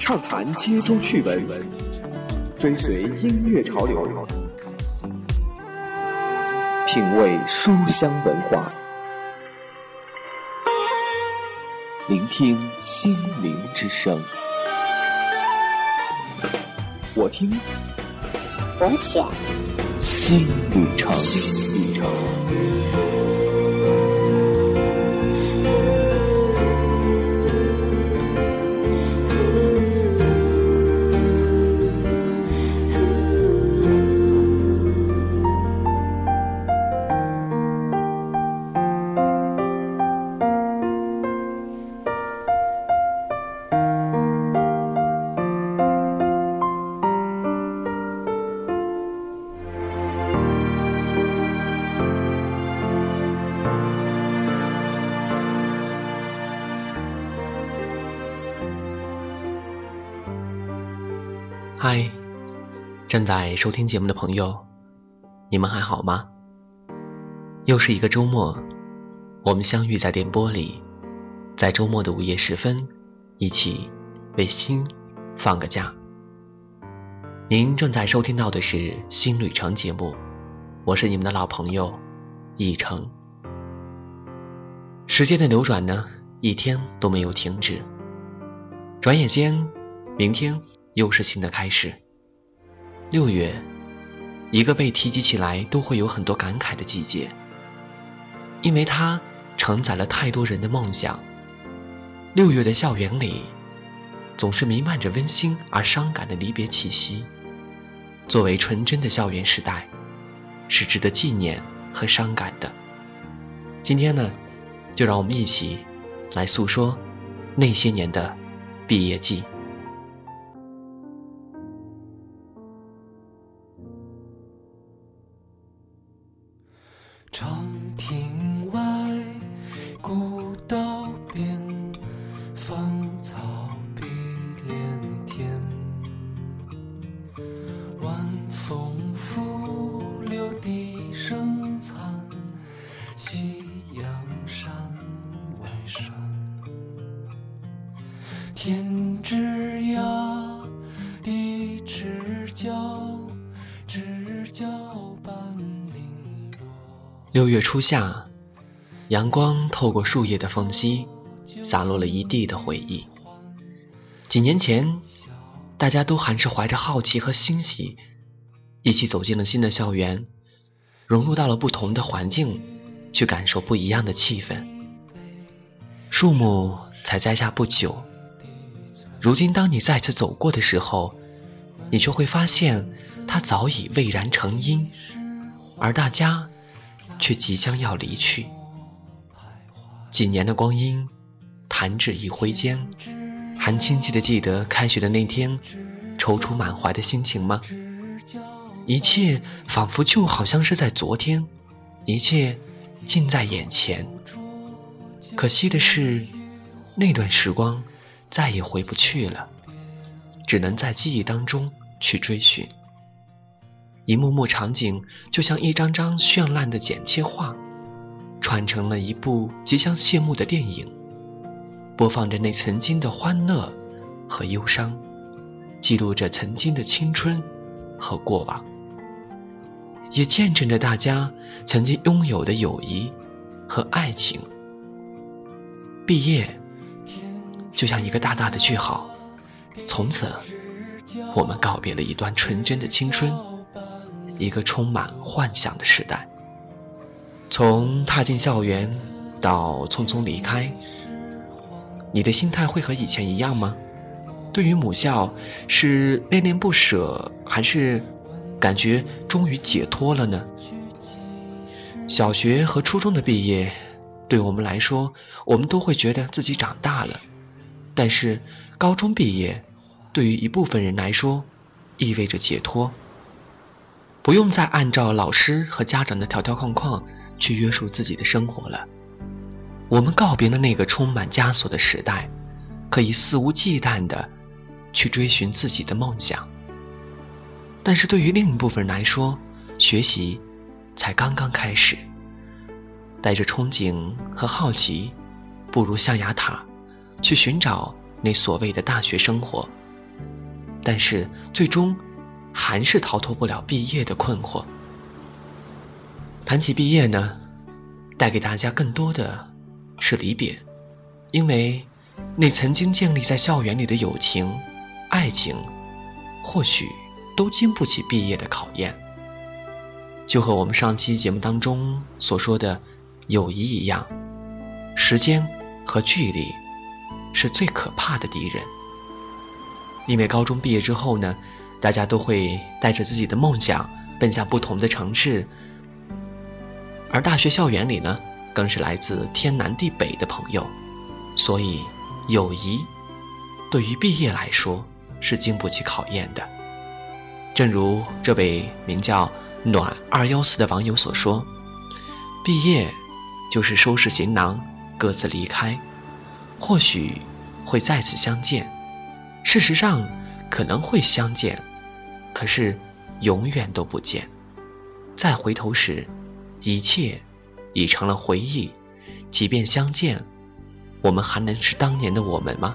畅谈街中趣闻，追随音乐潮流，品味书香文化，聆听心灵之声。我听，我选，新旅程。嗨，正在收听节目的朋友，你们还好吗？又是一个周末，我们相遇在电波里，在周末的午夜时分，一起为心放个假。您正在收听到的是《新旅程》节目，我是你们的老朋友易成。时间的流转呢，一天都没有停止，转眼间，明天。又是新的开始。六月，一个被提及起来都会有很多感慨的季节，因为它承载了太多人的梦想。六月的校园里，总是弥漫着温馨而伤感的离别气息。作为纯真的校园时代，是值得纪念和伤感的。今天呢，就让我们一起来诉说那些年的毕业季。天六月初夏，阳光透过树叶的缝隙，洒落了一地的回忆。几年前，大家都还是怀着好奇和欣喜，一起走进了新的校园，融入到了不同的环境，去感受不一样的气氛。树木才栽下不久。如今，当你再次走过的时候，你就会发现，它早已蔚然成荫，而大家却即将要离去。几年的光阴，弹指一挥间，还清晰的记得开学的那天，踌躇满怀的心情吗？一切仿佛就好像是在昨天，一切近在眼前。可惜的是，那段时光。再也回不去了，只能在记忆当中去追寻。一幕幕场景就像一张张绚烂的剪切画，串成了一部即将谢幕的电影，播放着那曾经的欢乐和忧伤，记录着曾经的青春和过往，也见证着大家曾经拥有的友谊和爱情。毕业。就像一个大大的句号，从此，我们告别了一段纯真的青春，一个充满幻想的时代。从踏进校园到匆匆离开，你的心态会和以前一样吗？对于母校，是恋恋不舍，还是感觉终于解脱了呢？小学和初中的毕业，对我们来说，我们都会觉得自己长大了。但是，高中毕业，对于一部分人来说，意味着解脱，不用再按照老师和家长的条条框框去约束自己的生活了。我们告别了那个充满枷锁的时代，可以肆无忌惮的去追寻自己的梦想。但是对于另一部分人来说，学习才刚刚开始，带着憧憬和好奇，步入象牙塔。去寻找那所谓的大学生活，但是最终还是逃脱不了毕业的困惑。谈起毕业呢，带给大家更多的是离别，因为那曾经建立在校园里的友情、爱情，或许都经不起毕业的考验。就和我们上期节目当中所说的友谊一样，时间和距离是最可怕的敌人。因为高中毕业之后呢，大家都会带着自己的梦想奔向不同的城市，而大学校园里呢，更是来自天南地北的朋友，所以友谊对于毕业来说是经不起考验的。正如这位名叫暖二幺四的网友所说：“毕业就是收拾行囊，各自离开，或许会再次相见。”事实上，可能会相见，可是永远都不见。再回头时，一切已成了回忆。即便相见，我们还能是当年的我们吗？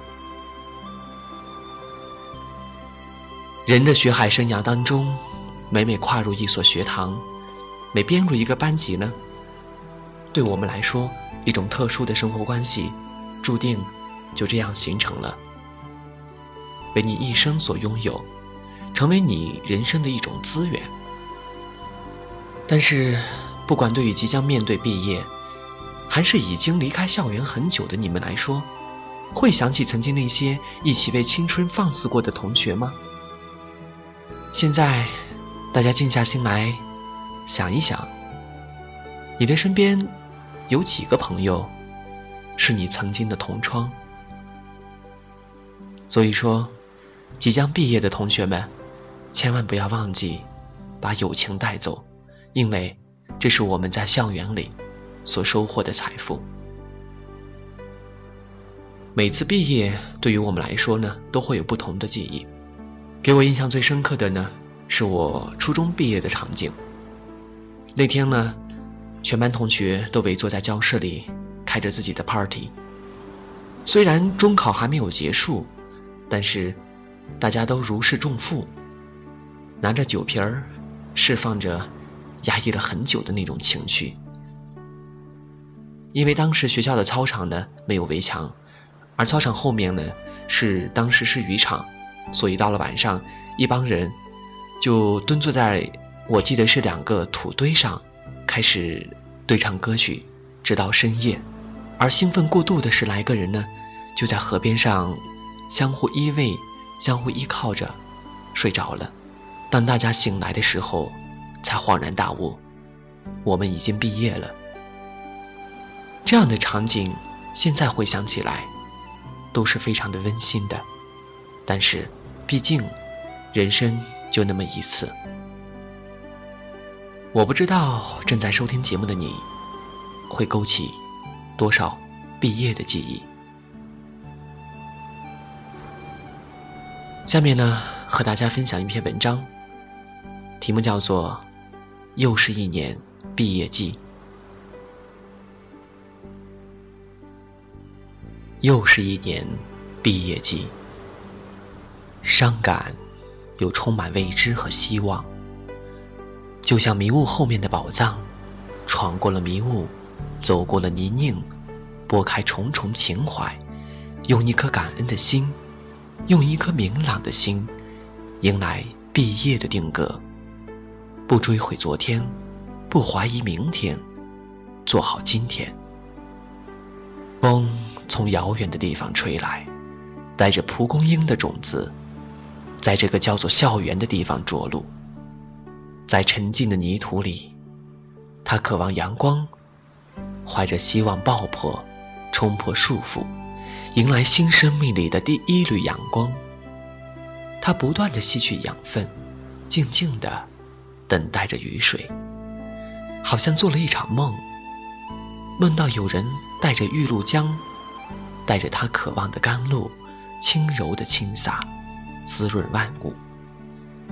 人的学海生涯当中，每每跨入一所学堂，每编入一个班级呢，对我们来说，一种特殊的生活关系，注定就这样形成了。为你一生所拥有，成为你人生的一种资源。但是，不管对于即将面对毕业，还是已经离开校园很久的你们来说，会想起曾经那些一起为青春放肆过的同学吗？现在，大家静下心来想一想，你的身边有几个朋友是你曾经的同窗？所以说。即将毕业的同学们，千万不要忘记把友情带走，因为这是我们在校园里所收获的财富。每次毕业对于我们来说呢，都会有不同的记忆。给我印象最深刻的呢，是我初中毕业的场景。那天呢，全班同学都围坐在教室里，开着自己的 party。虽然中考还没有结束，但是。大家都如释重负，拿着酒瓶儿，释放着压抑了很久的那种情绪。因为当时学校的操场呢没有围墙，而操场后面呢是当时是渔场，所以到了晚上，一帮人就蹲坐在我记得是两个土堆上，开始对唱歌曲，直到深夜。而兴奋过度的十来个人呢，就在河边上相互依偎。相互依靠着，睡着了。当大家醒来的时候，才恍然大悟，我们已经毕业了。这样的场景，现在回想起来，都是非常的温馨的。但是，毕竟，人生就那么一次。我不知道正在收听节目的你，会勾起多少毕业的记忆。下面呢，和大家分享一篇文章，题目叫做《又是一年毕业季》。又是一年毕业季，伤感又充满未知和希望，就像迷雾后面的宝藏，闯过了迷雾，走过了泥泞，拨开重重情怀，用一颗感恩的心。用一颗明朗的心，迎来毕业的定格。不追悔昨天，不怀疑明天，做好今天。风从遥远的地方吹来，带着蒲公英的种子，在这个叫做校园的地方着陆。在沉静的泥土里，他渴望阳光，怀着希望爆破，冲破束缚。迎来新生命里的第一缕阳光，他不断的吸取养分，静静的等待着雨水，好像做了一场梦，梦到有人带着玉露浆，带着他渴望的甘露，轻柔的倾洒，滋润万物，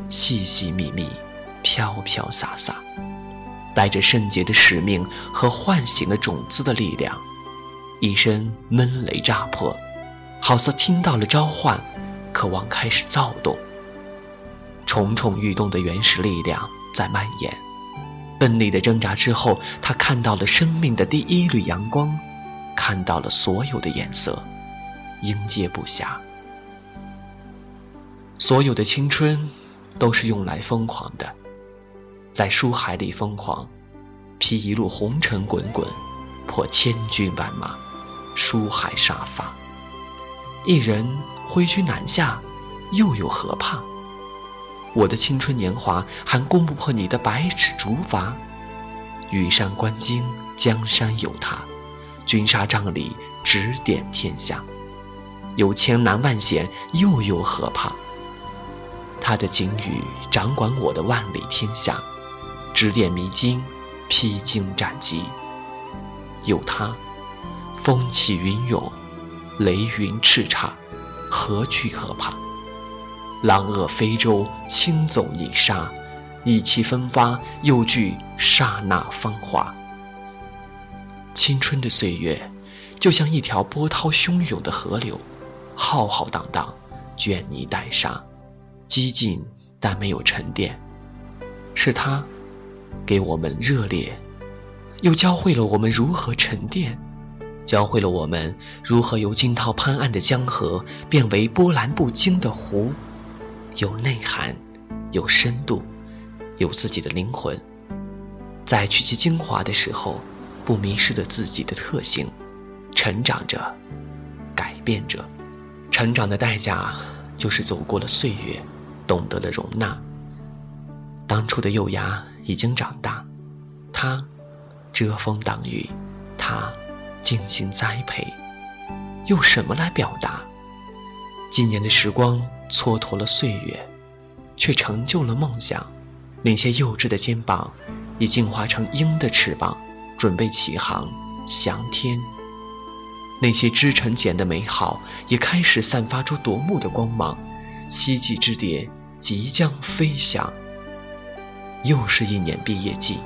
细细密密，飘飘洒洒，带着圣洁的使命和唤醒了种子的力量。一声闷雷炸破，好似听到了召唤，渴望开始躁动，蠢蠢欲动的原始力量在蔓延。奋力的挣扎之后，他看到了生命的第一缕阳光，看到了所有的颜色，应接不暇。所有的青春，都是用来疯狂的，在书海里疯狂，披一路红尘滚滚，破千军万马，书海杀伐。一人挥军南下，又有何怕？我的青春年华还攻不破你的百尺竹筏。羽扇纶巾，江山有他；军沙帐里，指点天下。有千难万险，又有何怕？他的锦羽掌管我的万里天下，指点迷津，披荆斩棘。有他，风起云涌，雷云叱咤，何惧何怕？狼遏飞舟，轻走泥沙，意气风发，又惧刹那芳华。青春的岁月，就像一条波涛汹涌的河流，浩浩荡荡，卷泥带沙。激进，但没有沉淀。是他，给我们热烈，又教会了我们如何沉淀，教会了我们如何由惊涛拍岸的江河变为波澜不惊的湖，有内涵，有深度，有自己的灵魂。在取其精华的时候，不迷失了自己的特性，成长着，改变着。成长的代价，就是走过了岁月。懂得了容纳，当初的幼芽已经长大，它遮风挡雨，它精心栽培，用什么来表达？今年的时光蹉跎了岁月，却成就了梦想。那些幼稚的肩膀，已进化成鹰的翅膀，准备起航翔天。那些织成茧的美好，也开始散发出夺目的光芒。希冀之蝶即将飞翔。又是一年毕业季，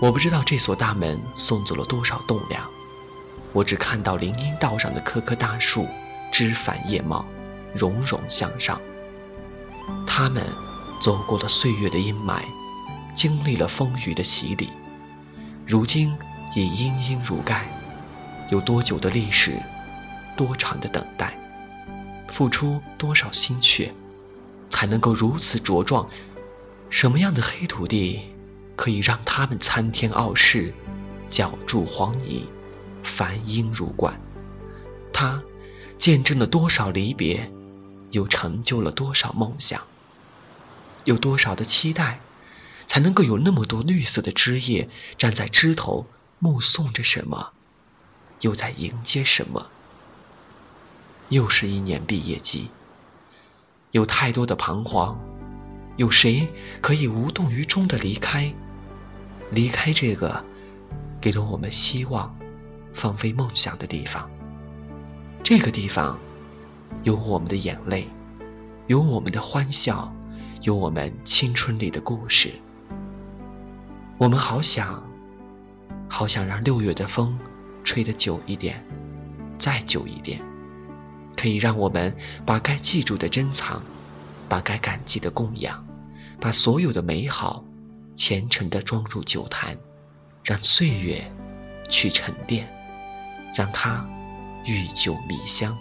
我不知道这所大门送走了多少栋梁，我只看到林荫道上的棵棵大树，枝繁叶茂，融融向上。他们走过了岁月的阴霾，经历了风雨的洗礼，如今已阴阴如盖。有多久的历史，多长的等待？付出多少心血，才能够如此茁壮？什么样的黑土地，可以让他们参天傲世，脚筑黄泥，繁英如冠？它见证了多少离别，又成就了多少梦想？有多少的期待，才能够有那么多绿色的枝叶站在枝头，目送着什么，又在迎接什么？又是一年毕业季，有太多的彷徨，有谁可以无动于衷的离开？离开这个给了我们希望、放飞梦想的地方。这个地方有我们的眼泪，有我们的欢笑，有我们青春里的故事。我们好想，好想让六月的风吹得久一点，再久一点。可以让我们把该记住的珍藏，把该感激的供养，把所有的美好虔诚的装入酒坛，让岁月去沉淀，让它愈久弥香。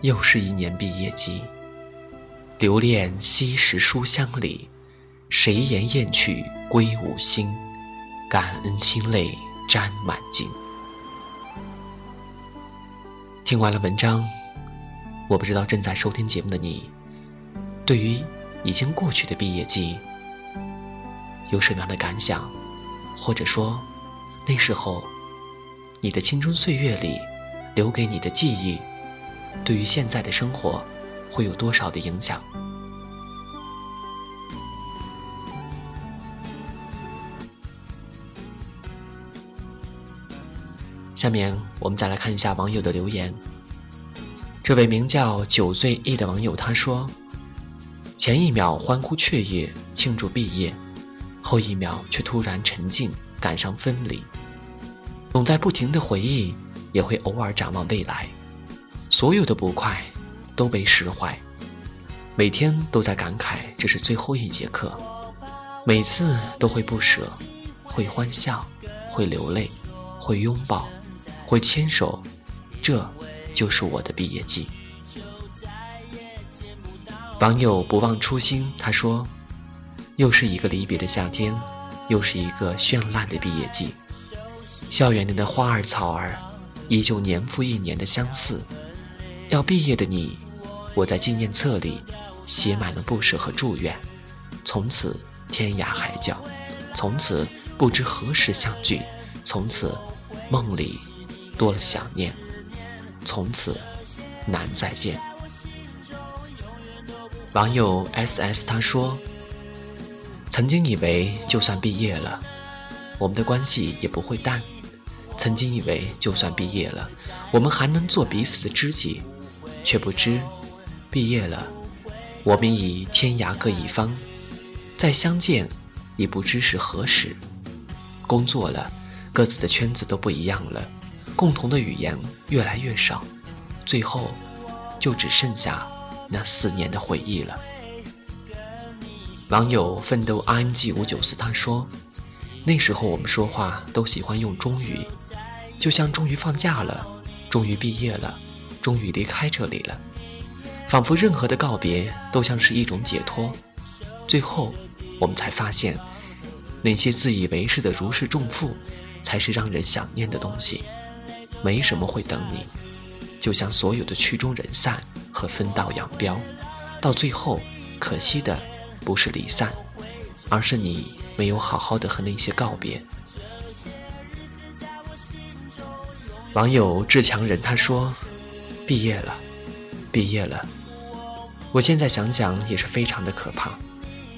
又是一年毕业季，留恋昔时书香里，谁言雁去归无心？感恩心泪沾满襟。听完了文章，我不知道正在收听节目的你，对于已经过去的毕业季有什么样的感想，或者说那时候你的青春岁月里留给你的记忆，对于现在的生活会有多少的影响？下面我们再来看一下网友的留言。这位名叫酒醉意的网友他说：“前一秒欢呼雀跃庆祝毕业，后一秒却突然沉静，感伤分离。总在不停的回忆，也会偶尔展望未来。所有的不快都被释怀。每天都在感慨这是最后一节课，每次都会不舍，会欢笑，会流泪，会拥抱，会牵手，这就是我的毕业季。网友不忘初心，他说：“又是一个离别的夏天，又是一个绚烂的毕业季。校园里的花儿草儿，依旧年复一年的相似。要毕业的你，我在纪念册里写满了不舍和祝愿。从此天涯海角，从此不知何时相聚，从此梦里多了想念，从此难再见。”网友 S S 他说：“曾经以为就算毕业了，我们的关系也不会淡；曾经以为就算毕业了，我们还能做彼此的知己，却不知毕业了，我们已天涯各一方，再相见已不知是何时。工作了，各自的圈子都不一样了，共同的语言越来越少，最后就只剩下。”那四年的回忆了。网友奋斗 i n g 五九四他说：“那时候我们说话都喜欢用终于，就像终于放假了，终于毕业了，终于离开这里了，仿佛任何的告别都像是一种解脱。最后，我们才发现，那些自以为是的如释重负，才是让人想念的东西。没什么会等你，就像所有的曲终人散。”和分道扬镳，到最后，可惜的不是离散，而是你没有好好的和那些告别。网友志强人他说：“毕业了，毕业了。”我现在想想也是非常的可怕，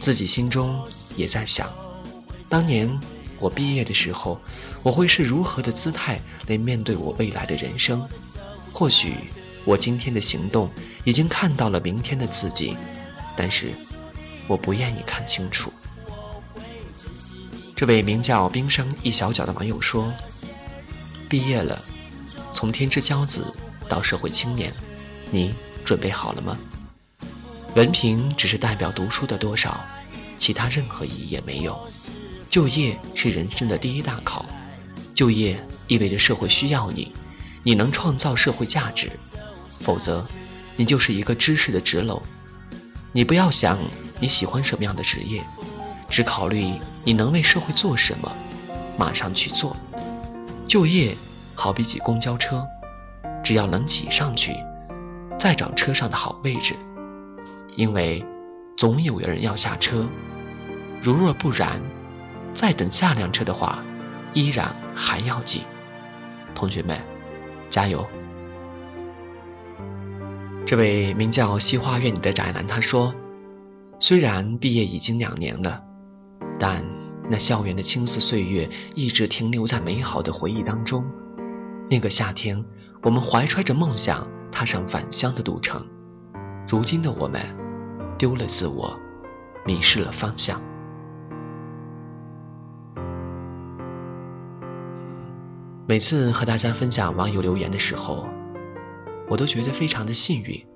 自己心中也在想，当年我毕业的时候，我会是如何的姿态来面对我未来的人生？或许。我今天的行动已经看到了明天的自己，但是我不愿意看清楚。这位名叫冰生一小角的网友说：“毕业了，从天之骄子到社会青年，你准备好了吗？文凭只是代表读书的多少，其他任何意义也没有。就业是人生的第一大考，就业意味着社会需要你，你能创造社会价值。”否则，你就是一个知识的纸篓。你不要想你喜欢什么样的职业，只考虑你能为社会做什么，马上去做。就业好比挤公交车，只要能挤上去，再找车上的好位置，因为总有人要下车。如若不然，再等下辆车的话，依然还要挤。同学们，加油！这位名叫西花苑里的宅男他说：“虽然毕业已经两年了，但那校园的青涩岁月一直停留在美好的回忆当中。那个夏天，我们怀揣着梦想踏上返乡的路程。如今的我们，丢了自我，迷失了方向。每次和大家分享网友留言的时候。”我都觉得非常的幸运，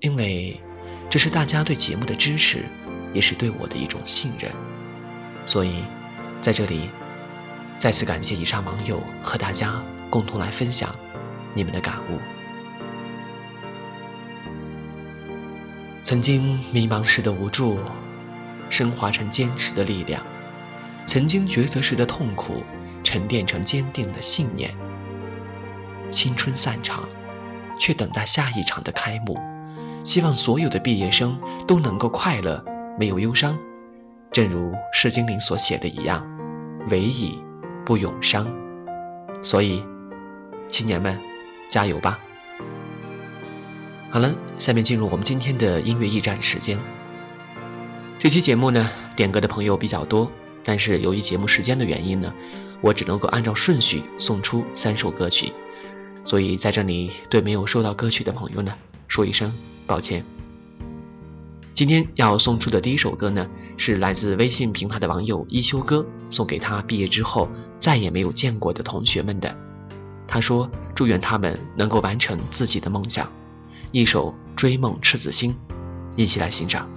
因为这是大家对节目的支持，也是对我的一种信任。所以，在这里再次感谢以上网友和大家共同来分享你们的感悟。曾经迷茫时的无助，升华成坚持的力量；曾经抉择时的痛苦，沉淀成坚定的信念。青春散场。却等待下一场的开幕，希望所有的毕业生都能够快乐，没有忧伤。正如释经灵所写的一样，唯以不永伤。所以，青年们，加油吧！好了，下面进入我们今天的音乐驿站时间。这期节目呢，点歌的朋友比较多，但是由于节目时间的原因呢，我只能够按照顺序送出三首歌曲。所以在这里，对没有收到歌曲的朋友呢，说一声抱歉。今天要送出的第一首歌呢，是来自微信平台的网友一休哥送给他毕业之后再也没有见过的同学们的。他说：“祝愿他们能够完成自己的梦想。”一首《追梦赤子心》，一起来欣赏。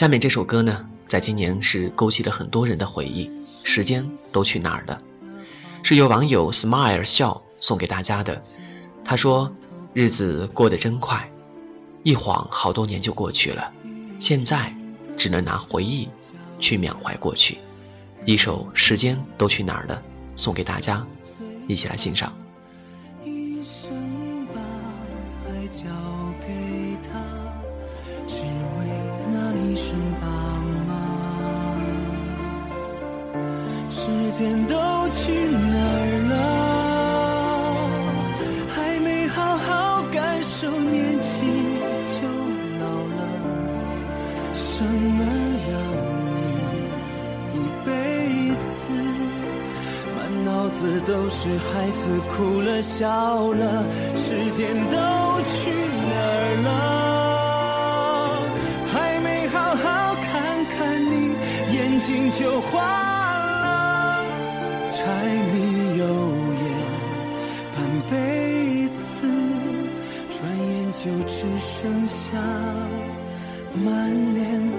下面这首歌呢，在今年是勾起了很多人的回忆。时间都去哪儿了？是由网友 smile 笑送给大家的。他说：“日子过得真快，一晃好多年就过去了。现在只能拿回忆去缅怀过去。”一首《时间都去哪儿了》送给大家，一起来欣赏。间都去哪儿了？还没好好感受年轻就老了，生儿养女一辈子。满脑子都是孩子哭了笑了，时间都去哪儿了？还没好好看看你，眼睛就花了。柴米油盐半辈子，转眼就只剩下满脸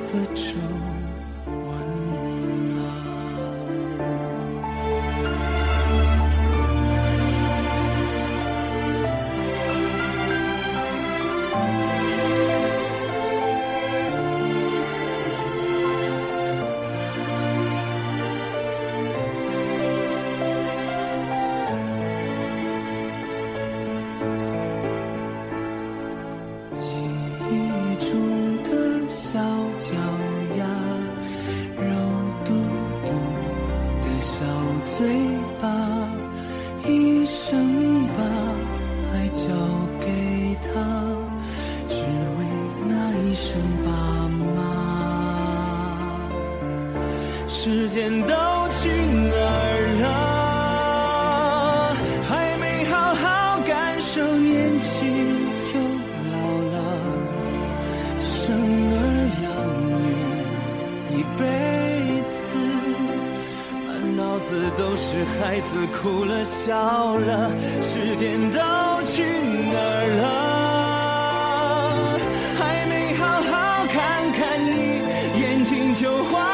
就换。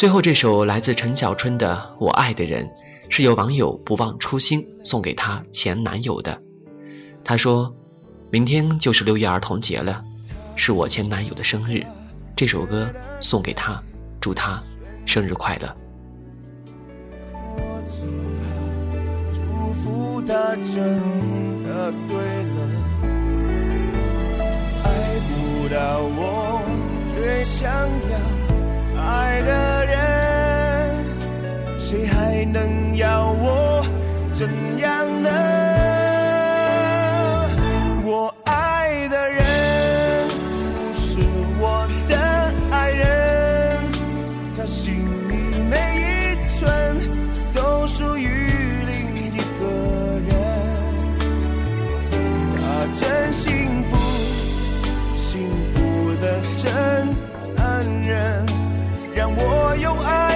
最后这首来自陈小春的《我爱的人》，是由网友不忘初心送给她前男友的。他说：“明天就是六一儿童节了，是我前男友的生日，这首歌送给他，祝他生日快乐。”他真的对了，爱不到我最想要爱的人，谁还能要我怎样呢？我爱的人不是我的爱人，他心里每一寸都属于另一个人。他真幸福，幸福的真，有爱。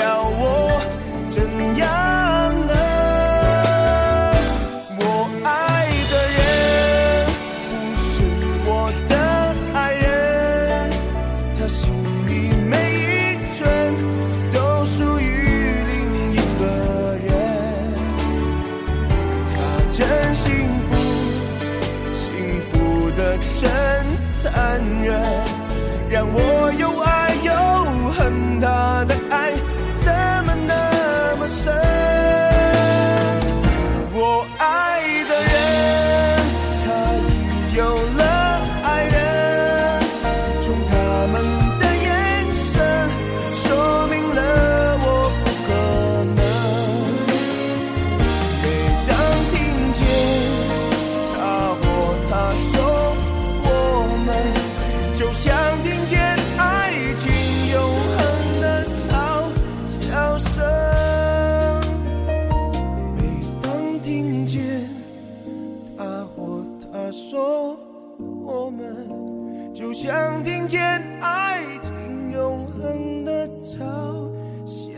要我怎样？他或他说我们，就像听见爱情永恒的嘲笑。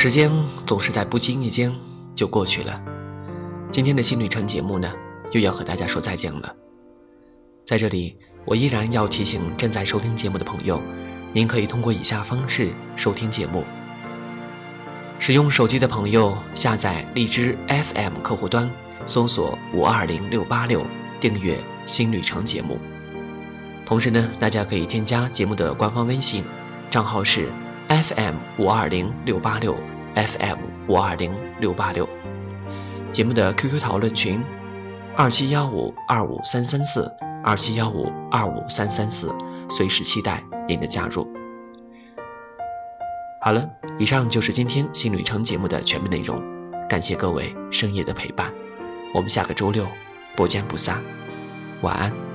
时间总是在不经意间就过去了。今天的新旅程节目呢，又要和大家说再见了。在这里，我依然要提醒正在收听节目的朋友，您可以通过以下方式收听节目：使用手机的朋友下载荔枝 FM 客户端，搜索五二零六八六，订阅新旅程节目。同时呢，大家可以添加节目的官方微信，账号是 FM 五二零六八六 FM 五二零六八六。节目的 QQ 讨论群：二七幺五二五三三四二七幺五二五三三四，随时期待您的加入。好了，以上就是今天新旅程节目的全部内容，感谢各位深夜的陪伴，我们下个周六不见不散，晚安。